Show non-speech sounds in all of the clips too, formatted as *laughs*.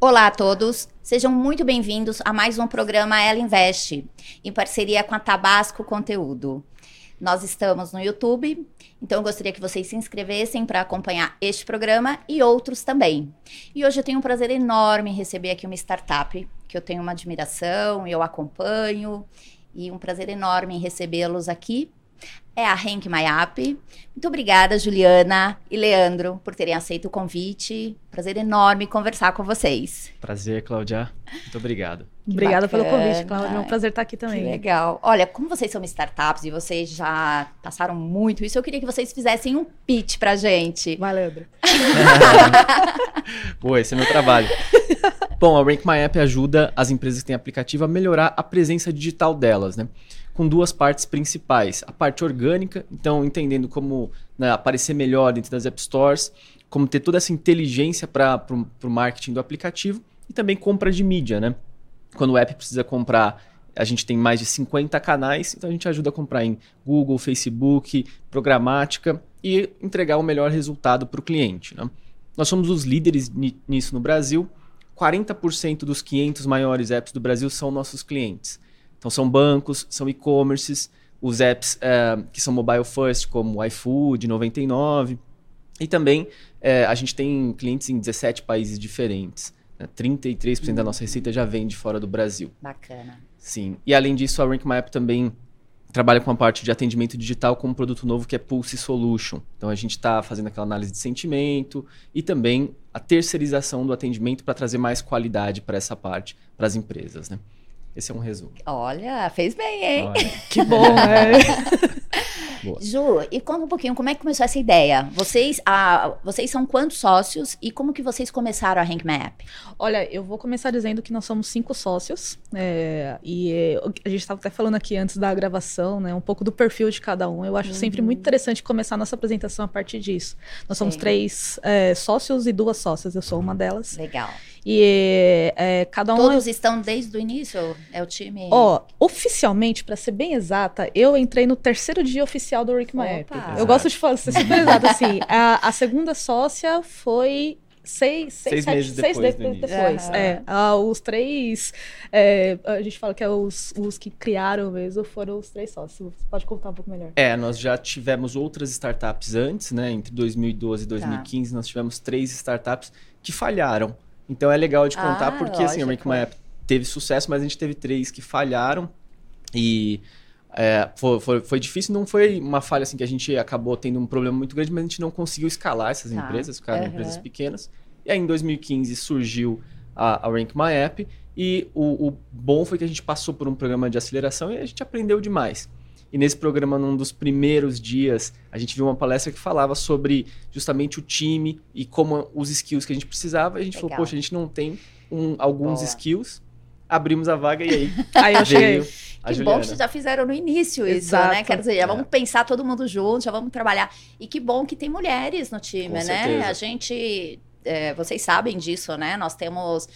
Olá a todos, sejam muito bem-vindos a mais um programa Ela Investe, em parceria com a Tabasco Conteúdo. Nós estamos no YouTube, então eu gostaria que vocês se inscrevessem para acompanhar este programa e outros também. E hoje eu tenho um prazer enorme em receber aqui uma startup que eu tenho uma admiração eu acompanho, e um prazer enorme em recebê-los aqui é a Henk Mayap. Muito obrigada, Juliana e Leandro, por terem aceito o convite. Prazer enorme conversar com vocês. Prazer, Cláudia. Muito obrigado. Que Obrigada bacana. pelo convite, Cláudia. É um prazer estar aqui também. Que legal. Olha, como vocês são startups e vocês já passaram muito isso, eu queria que vocês fizessem um pitch pra gente. Vai, Leandro. *laughs* Pô, esse é meu trabalho. Bom, a Rank My App ajuda as empresas que têm aplicativo a melhorar a presença digital delas, né? Com duas partes principais. A parte orgânica, então entendendo como né, aparecer melhor dentro das App Stores, como ter toda essa inteligência para o marketing do aplicativo e também compra de mídia, né? Quando o app precisa comprar, a gente tem mais de 50 canais, então a gente ajuda a comprar em Google, Facebook, programática e entregar o melhor resultado para o cliente. Né? Nós somos os líderes nisso no Brasil. 40% dos 500 maiores apps do Brasil são nossos clientes. Então são bancos, são e-commerces, os apps é, que são mobile first, como iFood, 99. E também é, a gente tem clientes em 17 países diferentes. Né? 33% da nossa receita já vem de fora do Brasil. Bacana. Sim. E além disso, a Rank Map também trabalha com a parte de atendimento digital com um produto novo que é Pulse Solution. Então a gente está fazendo aquela análise de sentimento e também a terceirização do atendimento para trazer mais qualidade para essa parte, para as empresas. Né? Esse é um resumo. Olha, fez bem, hein? Olha. *laughs* que bom, né? *laughs* Ju, e conta um pouquinho como é que começou essa ideia. Vocês, ah, vocês são quantos sócios e como que vocês começaram a Rank Map? Olha, eu vou começar dizendo que nós somos cinco sócios é, e é, a gente estava até falando aqui antes da gravação, né, um pouco do perfil de cada um. Eu acho uhum. sempre muito interessante começar a nossa apresentação a partir disso. Nós somos Sim. três é, sócios e duas sócias. Eu sou uma delas. Legal. E é, cada um. Todos estão desde o início? É o time? Ó, oficialmente, para ser bem exata, eu entrei no terceiro dia oficial do Rick Maep. Eu gosto de falar, ser super exata, *laughs* assim. A, a segunda sócia foi seis, seis, seis sete, meses seis depois. De, depois. Uhum. É, ah, os três. É, a gente fala que é os, os que criaram mesmo foram os três sócios. Você pode contar um pouco melhor. É, nós já tivemos outras startups antes, né? Entre 2012 e 2015, tá. nós tivemos três startups que falharam. Então é legal de contar, ah, porque lógico. assim, a Make My App teve sucesso, mas a gente teve três que falharam. E é, foi, foi, foi, difícil, não foi uma falha assim que a gente acabou tendo um problema muito grande, mas a gente não conseguiu escalar essas tá. empresas, ficaram uhum. empresas pequenas. E aí em 2015 surgiu a, a Rank My App e o, o, bom foi que a gente passou por um programa de aceleração e a gente aprendeu demais. E nesse programa, num dos primeiros dias, a gente viu uma palestra que falava sobre justamente o time e como os skills que a gente precisava. E a gente Legal. falou, poxa, a gente não tem um, alguns Boa. skills. Abrimos a vaga e aí. *laughs* aí eu cheguei. Que Juliana. bom que vocês já fizeram no início Exato. isso, né? Quer dizer, já vamos é. pensar todo mundo junto, já vamos trabalhar. E que bom que tem mulheres no time, Com né? Certeza. A gente. É, vocês sabem disso, né? Nós temos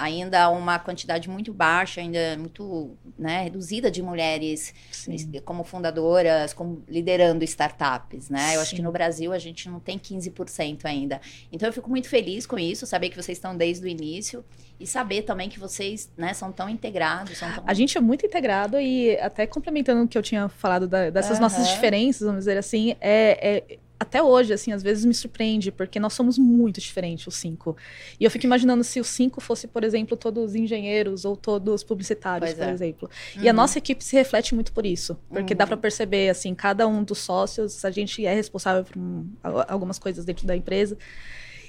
ainda uma quantidade muito baixa, ainda muito né, reduzida de mulheres Sim. como fundadoras, como liderando startups, né? Sim. Eu acho que no Brasil a gente não tem 15% ainda. Então eu fico muito feliz com isso, saber que vocês estão desde o início e saber também que vocês né, são tão integrados. São tão... A gente é muito integrado e até complementando o que eu tinha falado da, dessas uhum. nossas diferenças, vamos dizer assim, é, é até hoje, assim, às vezes me surpreende, porque nós somos muito diferentes, os cinco. E eu fico imaginando se os cinco fosse, por exemplo, todos engenheiros ou todos publicitários, pois por é. exemplo. Uhum. E a uhum. nossa equipe se reflete muito por isso, porque uhum. dá para perceber, assim, cada um dos sócios, a gente é responsável por um, algumas coisas dentro da empresa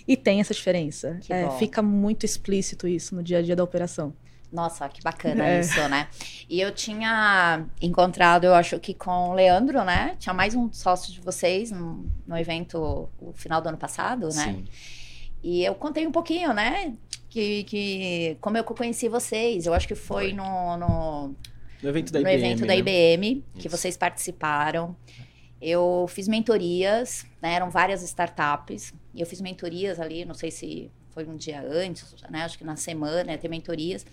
e tem essa diferença. É, fica muito explícito isso no dia a dia da operação. Nossa, que bacana é. isso, né? E eu tinha encontrado, eu acho que com o Leandro, né? Tinha mais um sócio de vocês no, no evento o final do ano passado, né? Sim. E eu contei um pouquinho, né? Que, que como eu conheci vocês. Eu acho que foi, foi. No, no, no evento da no IBM. evento da IBM, que vocês participaram. Eu fiz mentorias, né? Eram várias startups. E eu fiz mentorias ali, não sei se foi um dia antes, né? Acho que na semana, ter mentorias.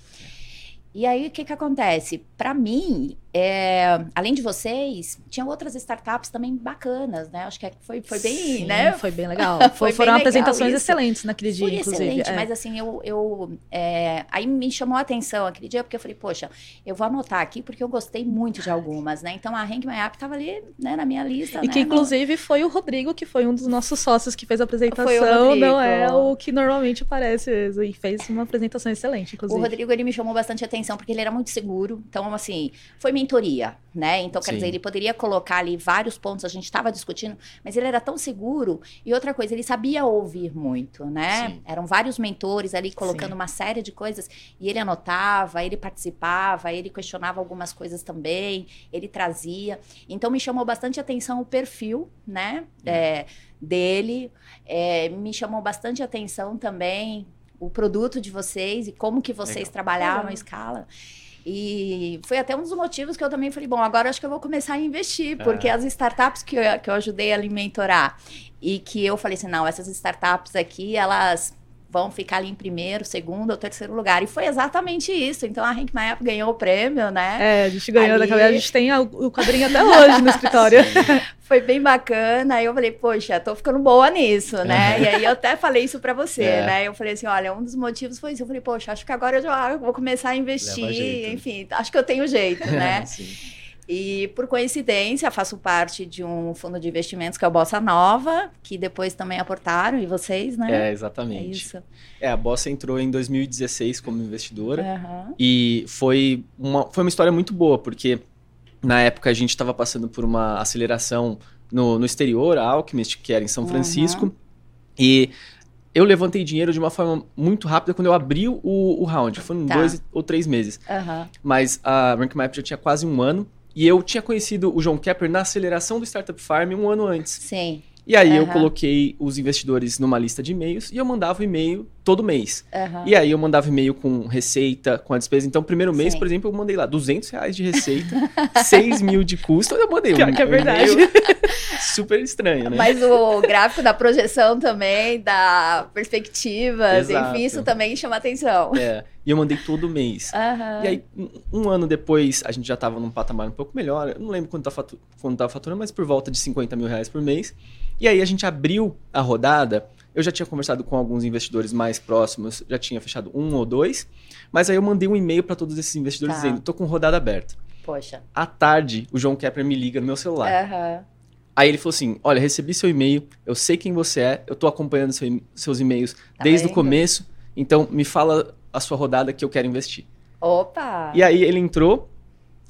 E aí, o que que acontece? Para mim, é, além de vocês, tinha outras startups também bacanas, né? Acho que foi, foi bem, Sim, né? Foi bem legal. *laughs* Foi Foram bem legal apresentações isso. excelentes naquele dia, Foi inclusive. excelente, é. mas assim, eu, eu é, aí me chamou a atenção aquele dia, porque eu falei, poxa, eu vou anotar aqui porque eu gostei muito de algumas, né? Então a Rank My App tava ali, né, na minha lista, E né? que inclusive foi o Rodrigo, que foi um dos nossos sócios que fez a apresentação, não é o que normalmente aparece e fez uma apresentação excelente, O inclusive. Rodrigo, ele me chamou bastante atenção, porque ele era muito seguro. Então, assim, foi mentoria, né? Então, quer Sim. dizer, ele poderia colocar ali vários pontos, a gente estava discutindo, mas ele era tão seguro. E outra coisa, ele sabia ouvir muito, né? Sim. Eram vários mentores ali colocando Sim. uma série de coisas. E ele anotava, ele participava, ele questionava algumas coisas também, ele trazia. Então, me chamou bastante atenção o perfil, né? É, dele. É, me chamou bastante atenção também o produto de vocês e como que vocês Legal. trabalhavam Legal. a escala. E foi até um dos motivos que eu também falei, bom, agora acho que eu vou começar a investir, porque É. as startups que eu, que eu ajudei a mentorar e que eu falei assim, não, essas startups aqui, elas vão ficar ali em primeiro, segundo ou terceiro lugar. E foi exatamente isso. Então a Rank My App ganhou o prêmio, né? É, a gente ganhou Ali- daquela. A gente tem o quadrinho até hoje no escritório. *laughs* Foi bem bacana. Aí eu falei, poxa, tô ficando boa nisso, né? É. E aí eu até falei isso pra você, É. né? Eu falei assim, olha, um dos motivos foi isso. Eu falei, poxa, acho que agora eu já vou começar a investir. Jeito. Enfim, acho que eu tenho jeito, *laughs* né? Sim. E por coincidência, faço parte de um fundo de investimentos que é o Bossa Nova, que depois também aportaram, e vocês, né? É, É exatamente. isso. É, a Bossa entrou em 2016 como investidora. Aham. E foi uma, foi uma história muito boa, porque na época a gente estava passando por uma aceleração no, no exterior, a Alchemist, que era em São Uhum. Francisco. E eu levantei dinheiro de uma forma muito rápida quando eu abri o, o round. Foram Tá. dois ou três meses. Aham. Mas a Rank Map já tinha quase um ano. E eu tinha conhecido o João Kepper na aceleração do Startup Farm um ano antes. Sim. E aí eu Aham. coloquei os investidores numa lista de e-mails e eu mandava o e-mail todo mês. Aham. E aí eu mandava e-mail com receita, com a despesa. Então, primeiro mês, Sim. por exemplo, eu mandei lá 200 reais de receita, *laughs* 6 mil de custo. Eu mandei Pior um, que é um verdade. e-mail *laughs* super estranho, né? Mas o gráfico da projeção também, da perspectiva, Exato. enfim, isso também chama atenção. É, e eu mandei todo mês. Aham. E aí, um- ano depois, a gente já tava num patamar um pouco melhor. Eu não lembro quanto, tá fatu quanto tava faturando, mas por volta de 50 mil reais por mês. E aí a gente abriu a rodada. Eu já tinha conversado com alguns investidores mais próximos, já tinha fechado um ou dois. Mas aí eu mandei um e-mail para todos esses investidores Tá. dizendo: tô com rodada aberta. Poxa. À tarde, o João Kepler me liga no meu celular. Aham. Aí ele falou assim: Olha, recebi seu e-mail, eu sei quem você é, eu tô acompanhando seu seus e-mails Tá desde o vendo? começo, então me fala a sua rodada que eu quero investir. Opa! E aí ele entrou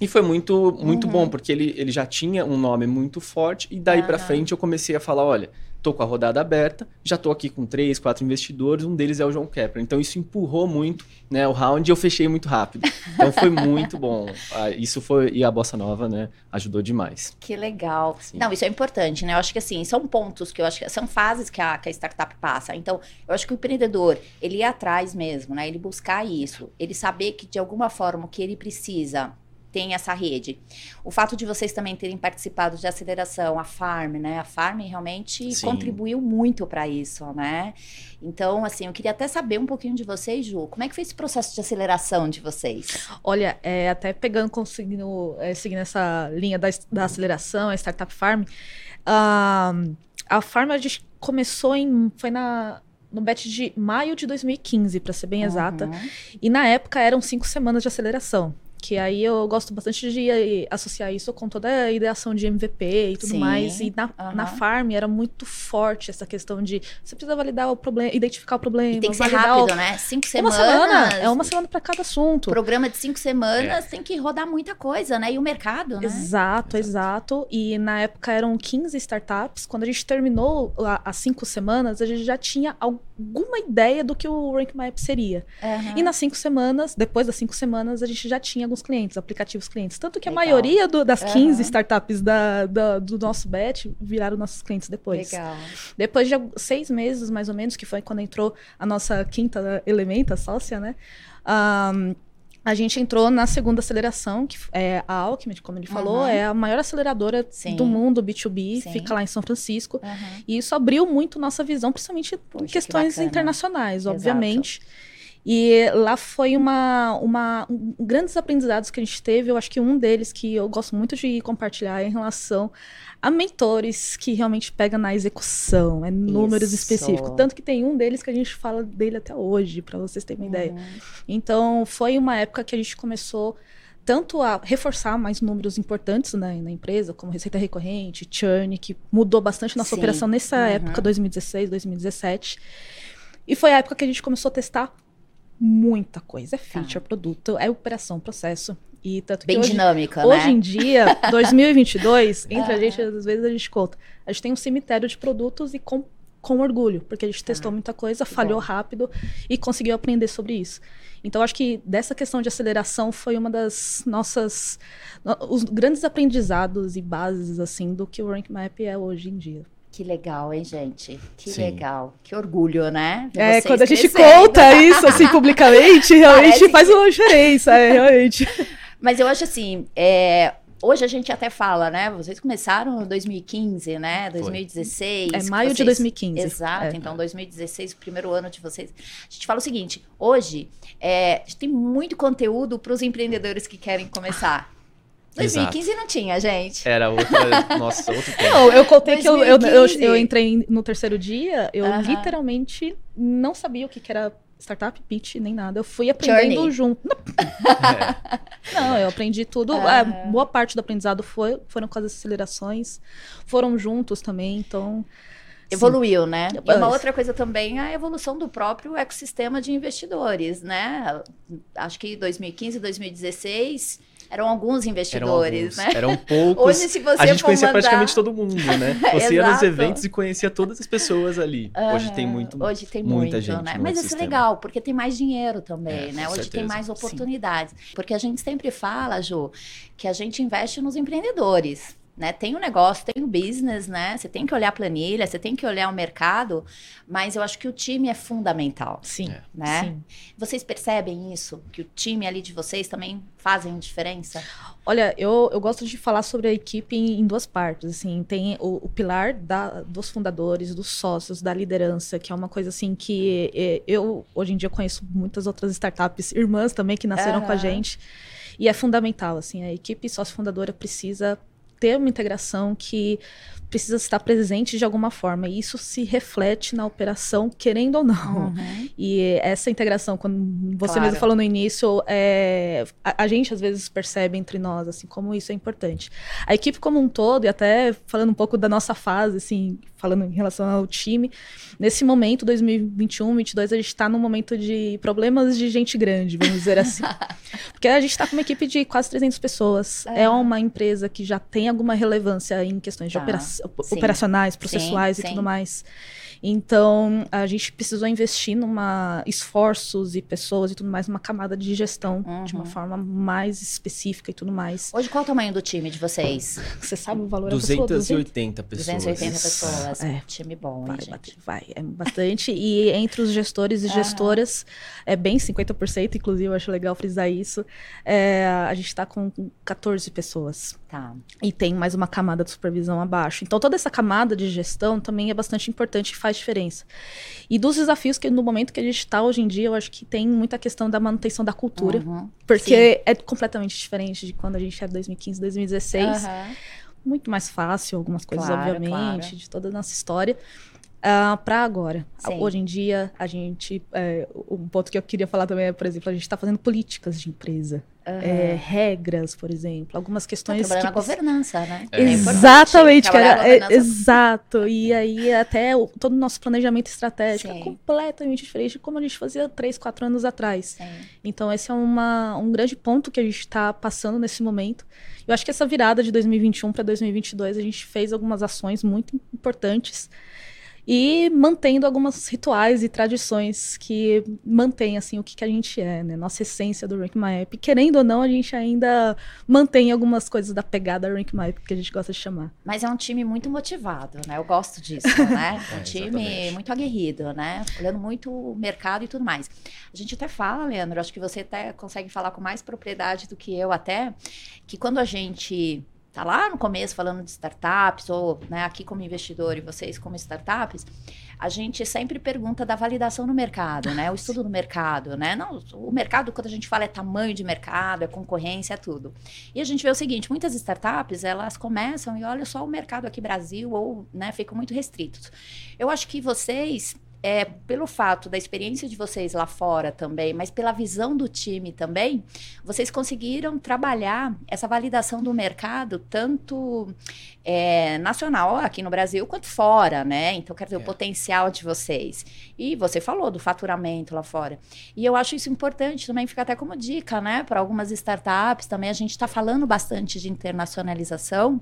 e foi muito, muito Uhum. bom, porque ele, ele já tinha um nome muito forte, e daí pra Aham. frente eu comecei a falar: olha, tô com a rodada aberta, já tô aqui com três, quatro investidores, um deles é o João Kepler. Então isso empurrou muito né, o round e eu fechei muito rápido. Então foi muito *laughs* bom. Ah, Isso foi. E a Bossa Nova, né, ajudou demais. Que legal. Sim. Não, isso é importante, né? Eu acho que assim, são pontos que eu acho que são fases que a, que a startup passa. Então, eu acho que o empreendedor, ele ir atrás mesmo, né? Ele buscar isso, ele saber que de alguma forma o que ele precisa tem essa rede. O fato de vocês também terem participado de aceleração, a Farm, né? A Farm realmente Sim. contribuiu muito para isso, né? Então, assim, eu queria até saber um pouquinho de vocês, Ju. Como é que foi esse processo de aceleração de vocês? Olha, é, até pegando, conseguindo, é, seguindo essa linha da, da aceleração, a Startup Farm, ah, a Farm a gente começou em, foi na, no batch de maio de 2015, para ser bem exata, Uhum. e na época eram cinco semanas de aceleração. Que aí eu gosto bastante de associar isso com toda a ideação de MVP e tudo Sim, mais. E na, aham. na Farm era muito forte essa questão de você precisa validar o problema, identificar o problema. E tem que ser rápido, o... né? Cinco Uma semanas. semana, é uma semana para cada assunto. programa de cinco semanas tem que rodar muita coisa, né? E o mercado, né? Exato, exato. E na época eram 15 startups. Quando a gente terminou a- as cinco semanas, a gente já tinha alguma ideia do que o Rank My App seria. Aham. E nas cinco semanas, depois das cinco semanas, a gente já tinha alguns clientes, aplicativos clientes. Tanto que Legal. a maioria do- das 15 Aham. startups da- da- do nosso batch viraram nossos clientes depois. Legal. Depois de seis meses, mais ou menos, que foi quando entrou a nossa quinta elementa, sócia, né? Ahn, a gente entrou na segunda aceleração, que é a Alchemy, como ele falou, Uhum. é a maior aceleradora Sim. do mundo B2B, Sim. fica lá em São Francisco. Aham. E isso abriu muito nossa visão, principalmente Poxa, em que questões bacana. internacionais, Exato. obviamente. E lá foi uma, uma um, grandes aprendizados que a gente teve. Eu acho que um deles que eu gosto muito de compartilhar é em relação a mentores que realmente pega na execução, é números Isso. específicos. Tanto que tem um deles que a gente fala dele até hoje, para vocês terem uma uhum. ideia. Então, foi uma época que a gente começou tanto a reforçar mais números importantes na, na empresa, como receita recorrente, churn, que mudou bastante nossa Sim. operação nessa uhum. época, 2016, 2017. E foi a época que a gente começou a testar muita coisa. É feature, tá. produto, é operação, processo. E tanto Bem hoje, dinâmica, hoje né? Hoje em dia, *laughs* 2022, entre a gente, às vezes a gente conta. A gente tem um cemitério de produtos e com, com orgulho, porque a gente testou ah, muita coisa, falhou bom. rápido e conseguiu aprender sobre isso. Então, acho que dessa questão de aceleração foi uma das nossas. os grandes aprendizados e bases, assim, do que o Rank Map é hoje em dia. Que legal, hein, gente? Que Sim. legal. Que orgulho, né? De é, quando a gente conta isso, assim, *laughs* publicamente, *laughs* realmente Parece faz que... uma diferença, é, realmente. Mas eu acho assim, é, Hoje a gente até fala, né? Vocês começaram em 2015, né? 2016. É maio vocês... de 2015. Exato. É. Então, 2016, o primeiro ano de vocês. A gente fala o seguinte: hoje é, tem muito conteúdo para os empreendedores que querem começar. 2015 Exato. não tinha, gente. Era outra. *laughs* Nossa, outro tempo. Não, eu contei 2015. que eu, eu, eu, eu, entrei no terceiro dia, eu uh -huh. literalmente não sabia o que, que era startup pitch, nem nada. Eu fui aprendendo Journey. junto. É. *laughs* Não, eu aprendi tudo. É, boa parte do aprendizado foi, foram com as acelerações, foram juntos também, então. Evoluiu, Sim. né? E uma outra coisa também é a evolução do próprio ecossistema de investidores, né? Acho que 2015, 2016 eram alguns investidores, eram alguns, né? Eram *laughs* poucos. Hoje, se você a gente conhecia mandar... praticamente todo mundo, né? *laughs* Você ia nos eventos e conhecia todas as pessoas ali. Uhum. Hoje tem muito, Hoje tem muita muito, gente. Né? Mas isso é legal, porque tem mais dinheiro também, é, né? Hoje certeza. tem mais oportunidades. Sim. Porque a gente sempre fala, Ju, que a gente investe nos empreendedores né? Tem o um negócio, tem o um business, né? Você tem que olhar a planilha, você tem que olhar o mercado, mas eu acho que o time é fundamental. Sim. Né? Sim. Vocês percebem isso? Que o time ali de vocês também fazem diferença? Olha, eu, eu gosto de falar sobre a equipe em, em duas partes. Assim, tem o, o pilar da, dos fundadores, dos sócios, da liderança, que é uma coisa assim que é, eu hoje em dia conheço muitas outras startups, irmãs também que nasceram uhum. com a gente. E é fundamental, assim, a equipe sócio fundadora precisa ter uma integração que precisa estar presente de alguma forma. E isso se reflete na operação, querendo ou não. Uhum. E essa integração, quando você claro. mesmo falou no início, é, a, a, gente às vezes percebe entre nós, assim, como isso é importante. A equipe como um todo, e até falando um pouco da nossa fase, assim, falando em relação ao time, nesse momento, 2021, 2022, a gente está num momento de problemas de gente grande, vamos dizer assim. *laughs* Porque a gente está com uma equipe de quase 300 pessoas. É. é. uma empresa que já tem alguma relevância em questões tá. de operação, operacionais, processuais sim, e sim. tudo mais. Então, a gente precisou investir numa esforços e pessoas e tudo mais, numa camada de gestão uhum. de uma uhum. forma mais específica e tudo mais. Hoje, qual é o tamanho do time de vocês? Você sabe o valor 280 pessoas. 280 pessoas. É. Time bom, vai, hein, gente? Vai, é bastante. e entre os gestores e gestoras, é bem 50%, inclusive, eu acho legal frisar isso. É, a gente está com 14 pessoas. Tá. E tem mais uma camada de supervisão abaixo. Então, toda essa camada de gestão também é bastante importante faz diferença. E dos desafios que no momento que a gente está hoje em dia, eu acho que tem muita questão da manutenção da cultura, uhum. porque Sim. é completamente diferente de quando a gente era 2015, 2016. Uhum. Muito mais fácil, algumas coisas, claro, obviamente, claro. de toda a nossa história. Uh, ah, para agora. Sim. Hoje em dia, a gente. É, um ponto que eu queria falar também é, por exemplo, a gente está fazendo políticas de empresa. Uhum. É, regras, por exemplo, algumas questões. Tá que na governança, né? É. Exatamente, cara. É, exato. E aí, até o, todo o nosso planejamento estratégico é Sim. é completamente diferente de como a gente fazia três, quatro anos atrás. Sim. Então, esse é uma, um grande ponto que a gente está passando nesse momento. Eu acho que essa virada de 2021 para 2022, a gente fez algumas ações muito importantes e mantendo alguns rituais e tradições que mantêm assim o que, que a gente é, né? Nossa essência do Rank My App. Querendo ou não, a gente ainda mantém algumas coisas da pegada Rank My App que a gente gosta de chamar. Mas é um time muito motivado, né? Eu gosto disso, né? *laughs* É um time exatamente. muito aguerrido, né? Olhando muito o mercado e tudo mais. A gente até fala, Leandro, acho que você até consegue falar com mais propriedade do que eu até, que quando a gente tá lá no começo falando de startups, ou né, aqui como investidor e vocês como startups, a gente sempre pergunta da validação no mercado, né? O *laughs* estudo do mercado, né? Não, o mercado, quando a gente fala é tamanho de mercado, é concorrência, é tudo. E a gente vê o seguinte, muitas startups, elas começam e olha só o mercado aqui Brasil, ou, né, ficam muito restritos. Eu acho que vocês é, pelo fato da experiência de vocês lá fora também, mas pela visão do time também, vocês conseguiram trabalhar essa validação do mercado, tanto é, nacional aqui no Brasil, quanto fora, né? Então, quero ver é. o potencial de vocês. E você falou do faturamento lá fora. E eu acho isso importante também, fica até como dica, né? Para algumas startups também, a gente está falando bastante de internacionalização.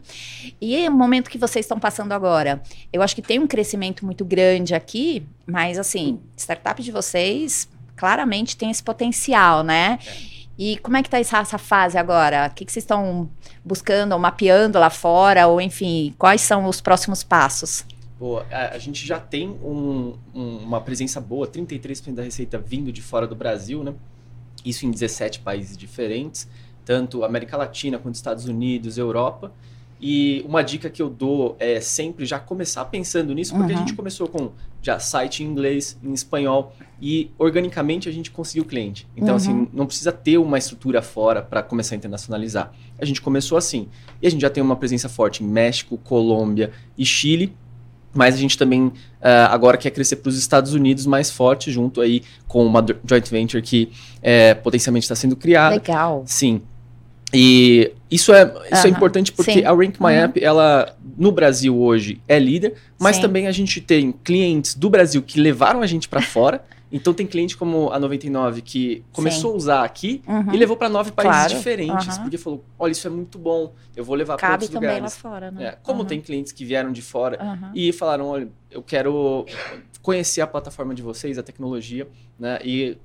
E o momento que vocês estão passando agora, eu acho que tem um crescimento muito grande aqui, mas, assim, startup de vocês claramente tem esse potencial, né? É. E como é que está essa, essa, fase agora? O que, que vocês estão buscando ou mapeando lá fora? Ou, enfim, quais são os próximos passos? Boa, a, gente já tem um, um, uma presença boa, 33% da receita vindo de fora do Brasil, né? Isso em 17 países diferentes, tanto América Latina quanto Estados Unidos, Europa. E uma dica que eu dou é sempre já começar pensando nisso, porque uhum. a gente começou com já site em inglês, em espanhol, e organicamente a gente conseguiu cliente. Então, assim, uhum. assim, não precisa ter uma estrutura fora para começar a internacionalizar. A gente começou assim. E a gente já tem uma presença forte em México, Colômbia e Chile. Mas a gente também uh, agora quer crescer para os Estados Unidos mais forte, junto aí com uma joint venture que é, potencialmente está sendo criada. Legal. Sim. E isso é, isso é importante porque sim. a Rank My App, ela no Brasil hoje é líder, mas sim. também a gente tem clientes do Brasil que levaram a gente para *laughs* fora. Então tem cliente como a 99 que começou sim. a usar aqui uhum. e levou para nove países claro. diferentes, uhum. porque falou: "Olha, isso é muito bom, eu vou levar para outros também lugares". lá fora, né? É, como uhum. tem clientes que vieram de fora e falaram: "Olha, eu quero conhecer a plataforma de vocês, a tecnologia", né? E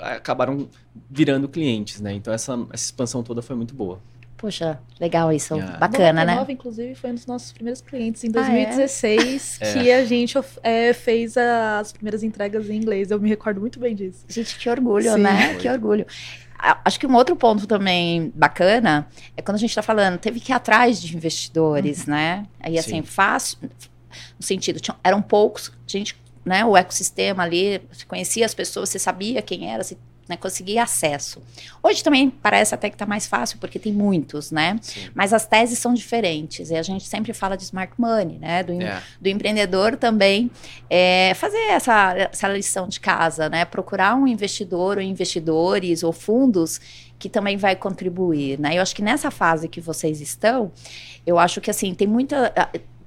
acabaram virando clientes, né? Então essa, essa expansão toda foi muito boa. Poxa, legal isso. Yeah. Bacana, 99, né? inclusive, foi um dos nossos primeiros clientes em 2016 ah, é? *laughs* que é. a gente é, fez as primeiras entregas em inglês. Eu me recordo muito bem disso. Gente, que orgulho, Sim. né? Que orgulho. Acho que um outro ponto também bacana é quando a gente está falando, teve que ir atrás de investidores, uhum. né? Aí, assim, Sim. fácil, no sentido, tinham, eram poucos, a gente né, o ecossistema ali, você conhecia as pessoas, você sabia quem era, você né, conseguia acesso. Hoje também parece até que está mais fácil, porque tem muitos, né? Sim. Mas as teses são diferentes. E a gente sempre fala de smart money, né? Do, é. do empreendedor também é, fazer essa, essa lição de casa, né? Procurar um investidor ou investidores ou fundos que também vai contribuir, né? Eu acho que nessa fase que vocês estão, eu acho que assim, tem muita.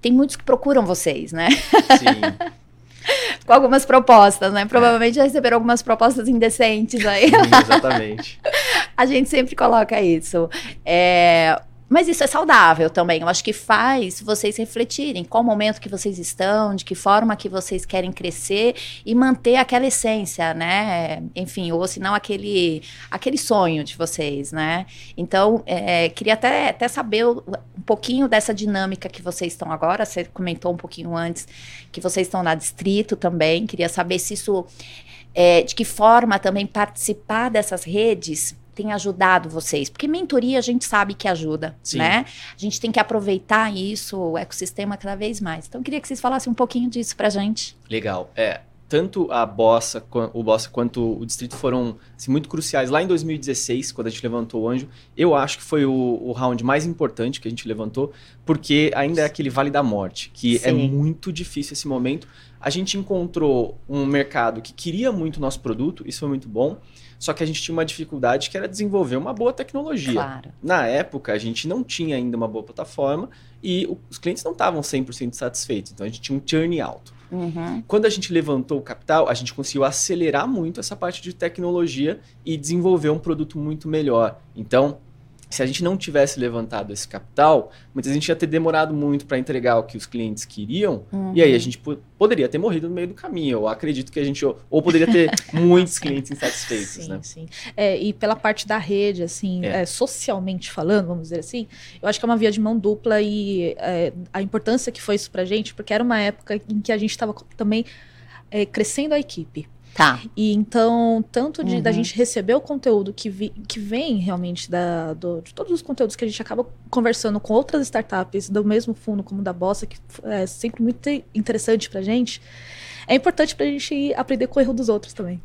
Tem muitos que procuram vocês, né? Sim. *laughs* *laughs* com algumas propostas, né? Provavelmente já receberam algumas propostas indecentes aí. Sim, exatamente. *laughs* a gente sempre coloca isso. É, mas isso é saudável também. Eu acho que faz vocês refletirem qual momento que vocês estão, de que forma que vocês querem crescer e manter aquela essência, né? Enfim, ou se não aquele, aquele sonho de vocês, né? Então, é, queria até, até saber um pouquinho dessa dinâmica que vocês estão agora. Você comentou um pouquinho antes que vocês estão na Distrito também. Queria saber se isso... É, de que forma também participar dessas redes tem ajudado vocês? Porque mentoria a gente sabe que ajuda, Sim. né? A gente tem que aproveitar isso, o ecossistema cada vez mais. Então, eu queria que vocês falassem um pouquinho disso pra gente. Legal. É, tanto a Bossa, o Bossa quanto o Distrito foram assim, muito cruciais. Lá em 2016, quando a gente levantou o Anjo, eu acho que foi o, o round mais importante que a gente levantou, porque ainda é aquele Vale da Morte, que é Sim. é muito difícil esse momento. A gente encontrou um mercado que queria muito o nosso produto, isso foi muito bom. Só que a gente tinha uma dificuldade que era desenvolver uma boa tecnologia. Claro. Na época, a gente não tinha ainda uma boa plataforma e os clientes não estavam 100% satisfeitos. Então, a gente tinha um churn alto. Uhum. Quando a gente levantou o capital, a gente conseguiu acelerar muito essa parte de tecnologia e desenvolver um produto muito melhor. Então, se a gente não tivesse levantado esse capital, muitas vezes a gente ia ter demorado muito para entregar o que os clientes queriam, uhum. e aí a gente poderia ter morrido no meio do caminho. Eu acredito que a gente ou, ou poderia ter *laughs* muitos clientes insatisfeitos, sim, né? Sim, é, e pela parte da rede, assim, é. É, socialmente falando, vamos dizer assim, eu acho que é uma via de mão dupla e é, a importância que foi isso pra gente, porque era uma época em que a gente estava também é, crescendo a equipe. Tá. E então, tanto de, Uhum. da gente receber o conteúdo que, vi- que vem realmente da, do- de todos os conteúdos que a gente acaba conversando com outras startups do mesmo fundo como da Bossa, que é sempre muito interessante pra gente, é importante pra gente aprender com o erro dos outros também.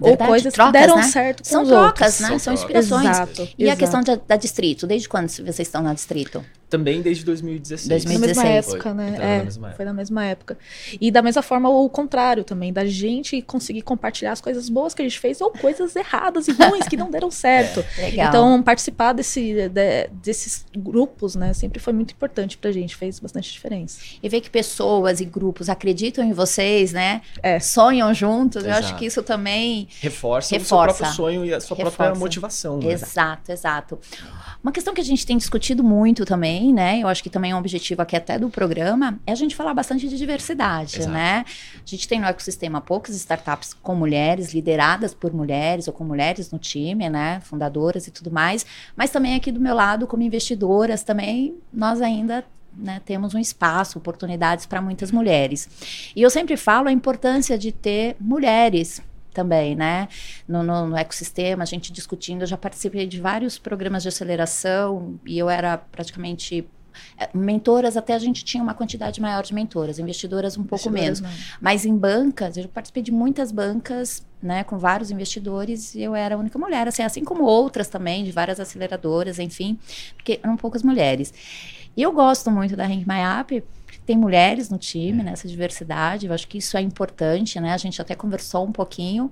Verdade, Ou coisas trocas, que deram né? certo com São os trocas, outros. né? São São inspirações. Exato. E a exato. questão da, da Distrito? Desde quando vocês estão na Distrito? Também desde 2016. Na mesma 2016. época, Foi, né? É, na mesma época. foi na mesma época. E da mesma forma, o contrário também, da gente conseguir compartilhar as coisas boas que a gente fez ou coisas erradas e ruins que não deram certo. Legal. Então, participar desse, de- desses grupos, né, sempre foi muito importante pra gente, fez bastante diferença. E ver que pessoas e grupos acreditam em vocês, né? É. Sonham juntos. Eu acho Exato. que isso também Reforça, o seu Reforça. próprio sonho e a sua Reforça. própria motivação. Né? Exato, exato. Uma questão que a gente tem discutido muito também, né? Eu acho que também é um objetivo aqui até do programa, é a gente falar bastante de diversidade, Exato. né? A gente tem no ecossistema poucas startups com mulheres, lideradas por mulheres ou com mulheres no time, né? Fundadoras e tudo mais. Mas também aqui do meu lado, como investidoras, também nós ainda né, temos um espaço, oportunidades para muitas mulheres. E eu sempre falo a importância de ter mulheres também, né? No, no- no ecossistema, a gente discutindo, eu já participei de vários programas de aceleração e eu era praticamente eh, mentoras, até a gente tinha uma quantidade maior de mentoras, investidoras um pouco menos. Investidoras, Mas em bancas, eu participei de muitas bancas, né, com vários investidores, e eu era a única mulher, assim, assim como outras também, de várias aceleradoras, enfim, porque eram poucas mulheres. E eu gosto muito da Rank My App, tem mulheres no time, nessa diversidade, eu acho que isso é importante, né, a gente até conversou um pouquinho,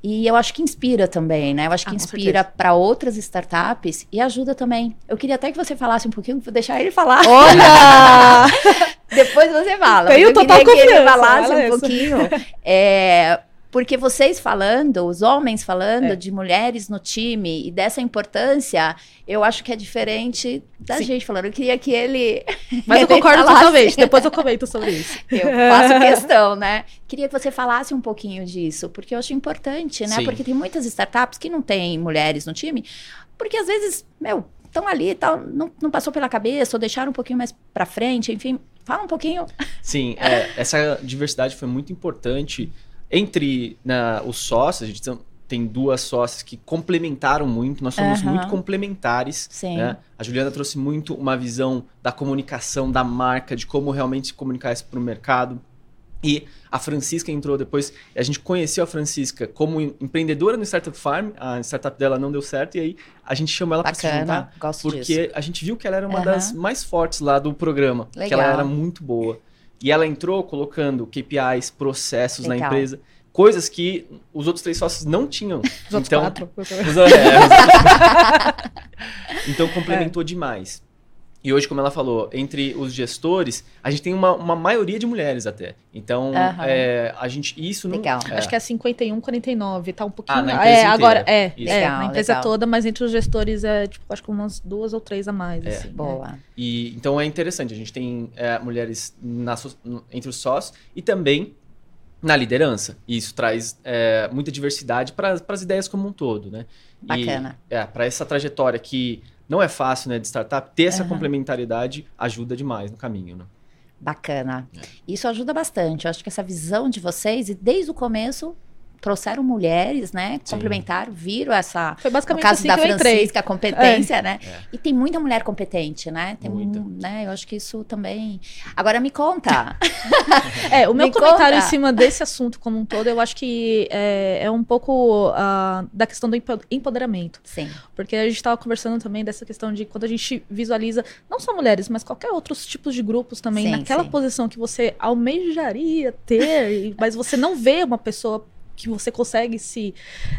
e eu acho que inspira também, né, eu acho que Ah, inspira para outras startups e ajuda também. Eu queria até que você falasse um pouquinho, vou deixar ele falar. Olha! *laughs* Depois você fala. Tenho eu total queria que ele falasse fala um isso. pouquinho. é, porque vocês falando, os homens falando É. de mulheres no time e dessa importância, eu acho que é diferente da Sim. gente falando. Eu queria que ele. *laughs* Mas eu *laughs* concordo totalmente, depois eu comento sobre isso. *laughs* Eu faço questão, né? Queria que você falasse um pouquinho disso, porque eu acho importante, né? Sim. Porque tem muitas startups que não têm mulheres no time, porque às vezes, meu, estão ali e tal, não, não passou pela cabeça, ou deixaram um pouquinho mais pra frente, enfim. Fala um pouquinho. Sim, é, essa diversidade foi muito importante entre na, os sócios. A gente tem- duas sócias que complementaram muito, nós somos Aham. muito complementares. Sim. né? A Juliana trouxe muito uma visão da comunicação da marca, de como realmente se comunicar isso para o mercado. E a Francisca entrou depois, a gente conheceu a Francisca como em- empreendedora no Startup Farm, a startup dela não deu certo, e aí a gente chamou ela para se juntar, gosto disso. porque a gente viu que ela era uma Aham. das mais fortes lá do programa, que Legal. ela era muito boa. E ela entrou colocando KPIs, processos na Legal. empresa, coisas que os outros três sócios não tinham. Os outros então, quatro. os- é, os- então complementou demais. E hoje, como ela falou, entre os gestores, a gente tem uma, uma maioria de mulheres até. Então, Aham. é, a gente. Isso não. Legal. é, Acho que é 51, 49, tá um pouquinho. Ah, na é, empresa agora, inteira. é, Isso. é, Legal, na empresa legal. toda, mas entre os gestores é, tipo, acho que umas duas ou três a mais, É. assim. Boa. E, então é interessante, a gente tem é, mulheres na entre os sócios e também na liderança. E isso traz é, muita diversidade para as ideias como um todo, né? E, Bacana. é, para essa trajetória que não é fácil né, de startup, ter essa Aham. complementaridade ajuda demais no caminho, né? Bacana. É. Isso ajuda bastante. Eu acho que essa visão de vocês, e desde o começo, trouxeram mulheres, né? Sim. Complementaram, viram essa. Foi No basicamente caso assim da que eu entrei. Francisca, a competência, né? É. E tem muita mulher competente, né? Tem Muita. um- né? Eu acho que isso também. Agora me conta. *laughs* É, o meu Me comentário conta. em cima desse assunto como um todo, eu acho que é, é um pouco ah, da questão do empo- empoderamento. Sim. Porque a gente estava conversando também dessa questão de quando a gente visualiza, não só mulheres, mas qualquer outros tipos de grupos também, Sim, naquela sim. posição que você almejaria ter, mas você não vê uma pessoa que você consegue se,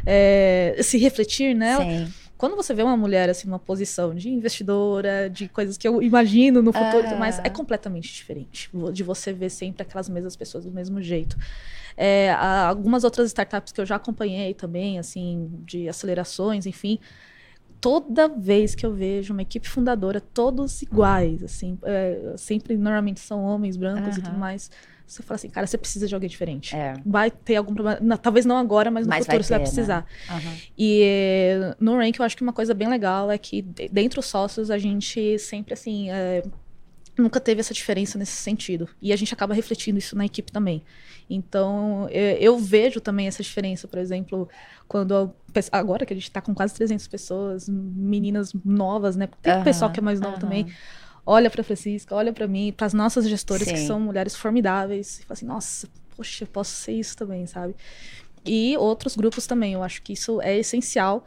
é, se refletir nela. Sim. Quando você vê uma mulher assim numa posição de investidora, de coisas que eu imagino no futuro, Ah. é completamente diferente de você ver sempre aquelas mesmas pessoas do mesmo jeito. É, algumas outras startups que eu já acompanhei também, assim, de acelerações, enfim. Toda vez que eu vejo uma equipe fundadora, todos iguais, assim, é, sempre normalmente são homens brancos e tudo mais. Você fala assim, cara, você precisa de alguém diferente. É. Vai ter algum problema, talvez não agora, mas no Mas vai futuro você vai ter, né? precisar. Aham. E eh, no Rank eu acho que uma coisa bem legal é que de- dentre os sócios a gente sempre assim é, nunca teve essa diferença nesse sentido. E a gente acaba refletindo isso na equipe também. Então, eu vejo também essa diferença, por exemplo, quando agora que a gente está com quase 300 pessoas, meninas novas, né? Tem uhum, pessoal que é mais novo uhum. também. Olha para Francisca, olha para mim, para as nossas gestoras Sim. que são mulheres formidáveis, e fala assim: "Nossa, poxa, eu posso ser isso também", sabe? E outros grupos também, eu acho que isso é essencial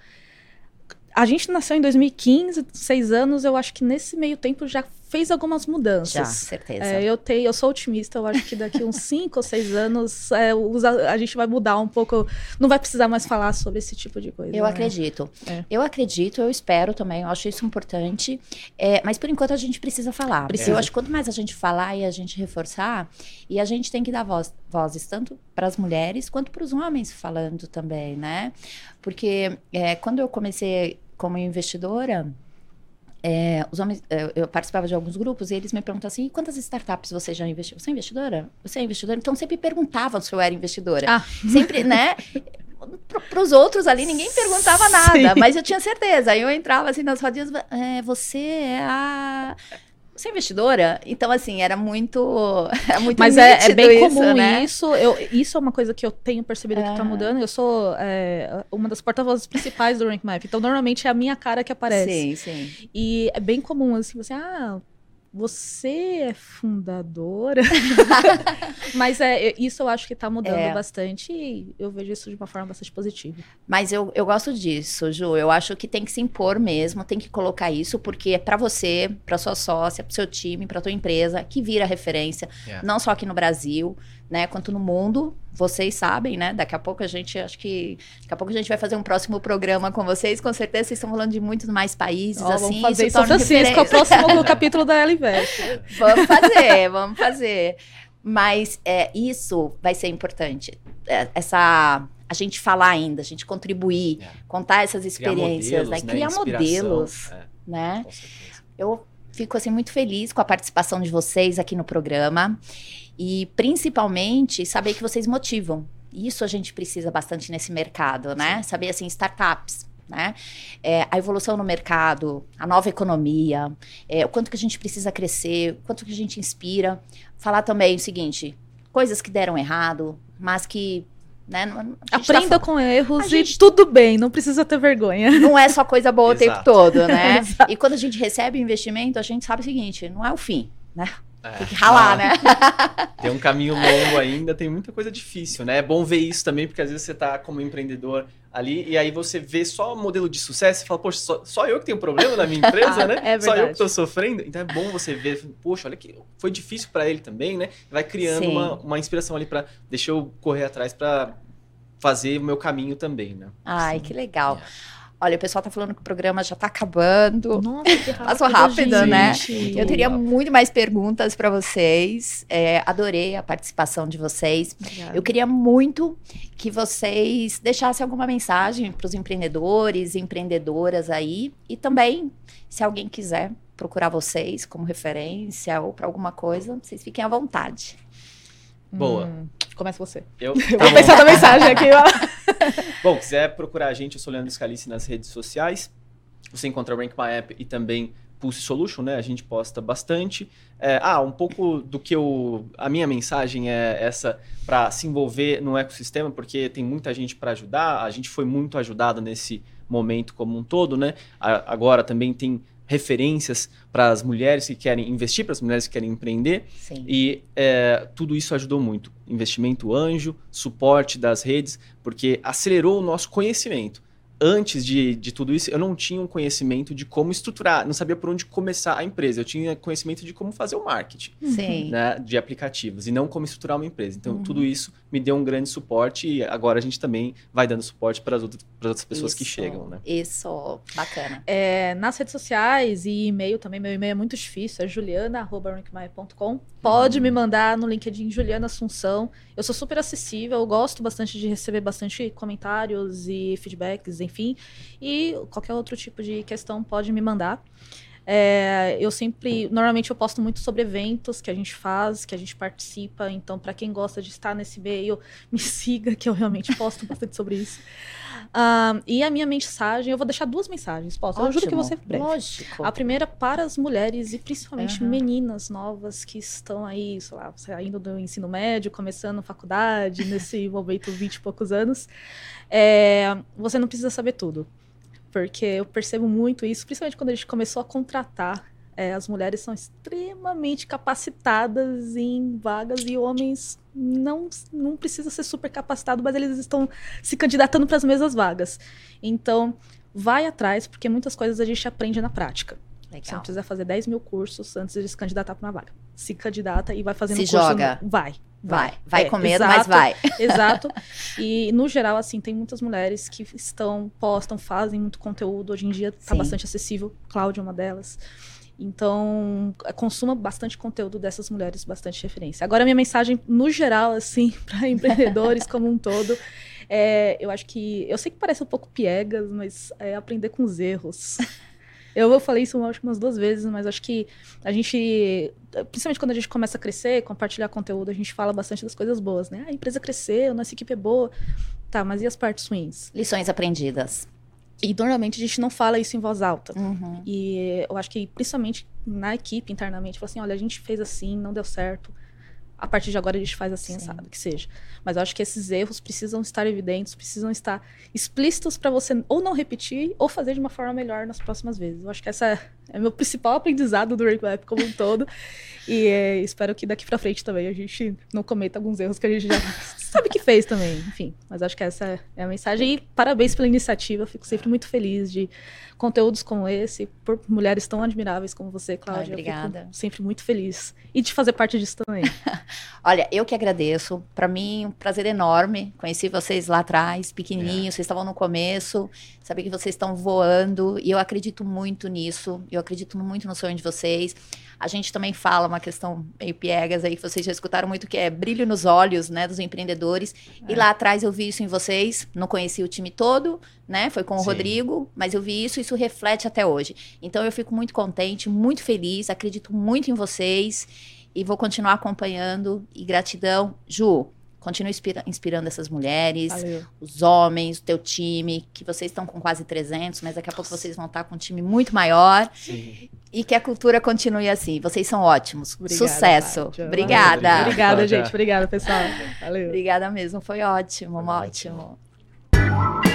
a gente nasceu em 2015, seis anos, eu acho que nesse meio tempo já fez algumas mudanças. Já, certeza. É, eu, tenho, eu sou otimista, eu acho que daqui uns *laughs* cinco ou seis anos é, a gente vai mudar um pouco, não vai precisar mais falar sobre esse tipo de coisa. Eu né? acredito. É. Eu acredito, eu espero também, eu acho isso importante. É, mas por enquanto a gente precisa falar. Precisa. Eu acho que quanto mais a gente falar e a gente reforçar, e a gente tem que dar voz, vozes tanto para as mulheres quanto para os homens falando também, né? Porque é, quando eu comecei como investidora, é, os homens, eu participava de alguns grupos e eles me perguntam assim: quantas startups você já investiu? Você é investidora? Você é investidora? Então sempre perguntavam se eu era investidora. Ah. Sempre, né? Para os outros ali ninguém perguntava nada, Sim. mas eu tinha certeza. Aí eu entrava assim nas rodinhas, é, você é a você é investidora? Então, assim, era muito. *laughs* É muito Mas é, é, bem isso, comum né? isso. Eu, isso é uma coisa que eu tenho percebido que está mudando. Eu sou é, uma das porta-vozes principais do Rank Map. Então, normalmente é a minha cara que aparece. Sim, sim. E é bem comum, assim, você, ah, você é fundadora. *laughs* *laughs* Mas é, isso eu acho que está mudando é. bastante e eu vejo isso de uma forma bastante positiva. Mas eu, eu gosto disso, Ju. Eu acho que tem que se impor mesmo, tem que colocar isso, porque é para você, para sua sócia, para seu time, para tua empresa, que vira referência, yeah. não só aqui no Brasil, né, quanto no mundo. Vocês sabem, né? Daqui a pouco a gente, acho que daqui a pouco a gente vai fazer um próximo programa com vocês. Com certeza vocês estão falando de muitos mais países, oh, assim. Vamos fazer isso São Francisco, o próximo *laughs* capítulo da Elinvest. vamos fazer, vamos fazer. Mas é, isso vai ser importante. É, essa a gente falar ainda, a gente contribuir, é. contar essas experiências, né? criar modelos, né? criar modelos, é. né? Eu fico assim muito feliz com a participação de vocês aqui no programa. E principalmente saber que vocês motivam. Isso a gente precisa bastante nesse mercado, né? Sim. Saber assim, startups. Né? É, a evolução no mercado, a nova economia, é, o quanto que a gente precisa crescer, o quanto que a gente inspira. Falar também o seguinte: coisas que deram errado, mas que né? Tá Aprenda tá... com erros gente... e tudo bem, não precisa ter vergonha. Não é só coisa boa o tempo todo, né? *laughs* e quando a gente recebe investimento, a gente sabe o seguinte: não é o fim, né? É, tem que ralar, né? *laughs* Tem um caminho longo ainda, tem muita coisa difícil, né? É bom ver isso também, porque às vezes você tá como empreendedor ali e aí você vê só o modelo de sucesso e fala, poxa, só, só eu que tenho problema na minha *laughs* empresa, né? é só eu que tô sofrendo. Então é bom você ver, poxa, olha que foi difícil para ele também, né? Vai criando uma, uma inspiração ali para deixa eu correr atrás para fazer o meu caminho também, né? Ai, Sim. que legal. É. Olha, o pessoal tá falando que o programa já tá acabando. Nossa, que rápido, *laughs* Passou rápido, né? Eu teria muito mais perguntas para vocês. É, adorei a participação de vocês. Obrigada. Eu queria muito que vocês deixassem alguma mensagem para os empreendedores e empreendedoras aí. E também, se alguém quiser procurar vocês como referência ou para alguma coisa, vocês fiquem à vontade. Boa. Hum. Começa você. Eu, *laughs* eu tá vou pensar na mensagem aqui. *laughs* bom, quiser procurar a gente, eu sou Leandro Scalice nas redes sociais. Você encontra o Rank My App e também Pulse Solution, né? A gente posta bastante. É, ah, um pouco do que eu. A minha mensagem é essa para se envolver no ecossistema, porque tem muita gente para ajudar. A gente foi muito ajudado nesse momento como um todo, né? A, agora também tem referências para as mulheres que querem investir, para as mulheres que querem empreender. Sim. E é, tudo isso ajudou muito. Investimento anjo, suporte das redes, porque acelerou o nosso conhecimento antes de, de tudo isso, eu não tinha um conhecimento de como estruturar, não sabia por onde começar a empresa. Eu tinha conhecimento de como fazer o marketing né, de aplicativos e não como estruturar uma empresa. Então, uhum. tudo isso me deu um grande suporte e agora a gente também vai dando suporte para as outras, outras pessoas isso, que chegam. Né? Isso, bacana. É, nas redes sociais e e-mail também, meu e-mail é muito difícil, é juliana.com. Pode uhum. me mandar no LinkedIn Juliana Assunção. Eu sou super acessível, eu gosto bastante de receber bastante comentários e feedbacks, enfim. E qualquer outro tipo de questão pode me mandar. É, eu sempre, normalmente eu posto muito sobre eventos que a gente faz, que a gente participa. Então, para quem gosta de estar nesse meio, *laughs* me siga, que eu realmente posto bastante sobre isso. Um, e a minha mensagem, eu vou deixar duas mensagens, posso? Ótimo, eu juro que você breve. Lógico. A primeira para as mulheres e principalmente uhum. meninas novas que estão aí, sei lá, saindo do ensino médio, começando faculdade, *laughs* nesse momento, 20 e poucos anos. É, você não precisa saber tudo. Porque eu percebo muito isso, principalmente quando a gente começou a contratar é, as mulheres são extremamente capacitadas em vagas e homens não, não precisa ser super capacitado, mas eles estão se candidatando para as mesmas vagas. Então, vai atrás, porque muitas coisas a gente aprende na prática. Legal. Você não precisa fazer 10 mil cursos antes de se candidatar para uma vaga. Se candidata e vai fazendo se curso. joga. Vai. Vai, vai é, com medo, exato, mas vai. *laughs* Exato. E, no geral, assim, tem muitas mulheres que estão, postam, fazem muito conteúdo. Hoje em dia está bastante acessível. Cláudia é uma delas. Então, consuma bastante conteúdo dessas mulheres, bastante referência. Agora, minha mensagem, no geral, assim, *laughs* para empreendedores como um todo, é, eu acho que. Eu sei que parece um pouco piegas, mas é aprender com os erros. Eu, falei isso acho umas duas vezes, mas acho que a gente, principalmente quando a gente começa a crescer, compartilhar conteúdo, a gente fala bastante das coisas boas, né? Ah, a empresa cresceu, nossa equipe é boa. Tá, mas e as partes ruins? Lições aprendidas. E normalmente a gente não fala isso em voz alta. Uhum. E eu acho que, principalmente na equipe, internamente, fala assim: olha, a gente fez assim, não deu certo a partir de agora a gente faz assim, Sim. sabe? Que seja. Mas eu acho que esses erros precisam estar evidentes, precisam estar explícitos para você ou não repetir ou fazer de uma forma melhor nas próximas vezes. Eu acho que essa é meu principal aprendizado do Web como um todo. e é, espero que daqui para frente também a gente não cometa alguns erros que a gente já *laughs* sabe que fez também. Enfim, mas acho que essa é a mensagem. E parabéns pela iniciativa. Fico sempre muito feliz de conteúdos como esse, por mulheres tão admiráveis como você, Cláudia. Ai, obrigada. sempre muito feliz. E de fazer parte disso também. *laughs* Olha, eu que agradeço. Para mim, um prazer enorme. Conheci vocês lá atrás, pequenininhos, é. vocês estavam no começo. Saber que vocês estão voando. E eu acredito muito nisso. Eu acredito muito no sonho de vocês. A gente também fala uma questão meio piegas aí, que vocês já escutaram muito, que é brilho nos olhos, né, dos empreendedores. É. E lá atrás eu vi isso em vocês, não conheci o time todo, né, foi com o Sim. Rodrigo, mas eu vi isso, isso reflete até hoje. Então eu fico muito contente, muito feliz, acredito muito em vocês e vou continuar acompanhando. E gratidão, Ju. Continue inspira inspirando essas mulheres, Valeu. os homens, o teu time, que vocês estão com quase 300, mas daqui a pouco vocês vão estar com um time muito maior. Sim. E que a cultura continue assim. Vocês são ótimos. Obrigada, Sucesso. Obrigada. Obrigada, gente. Obrigada, pessoal. Valeu. Obrigada mesmo. Foi ótimo, Foi ótimo. ótimo.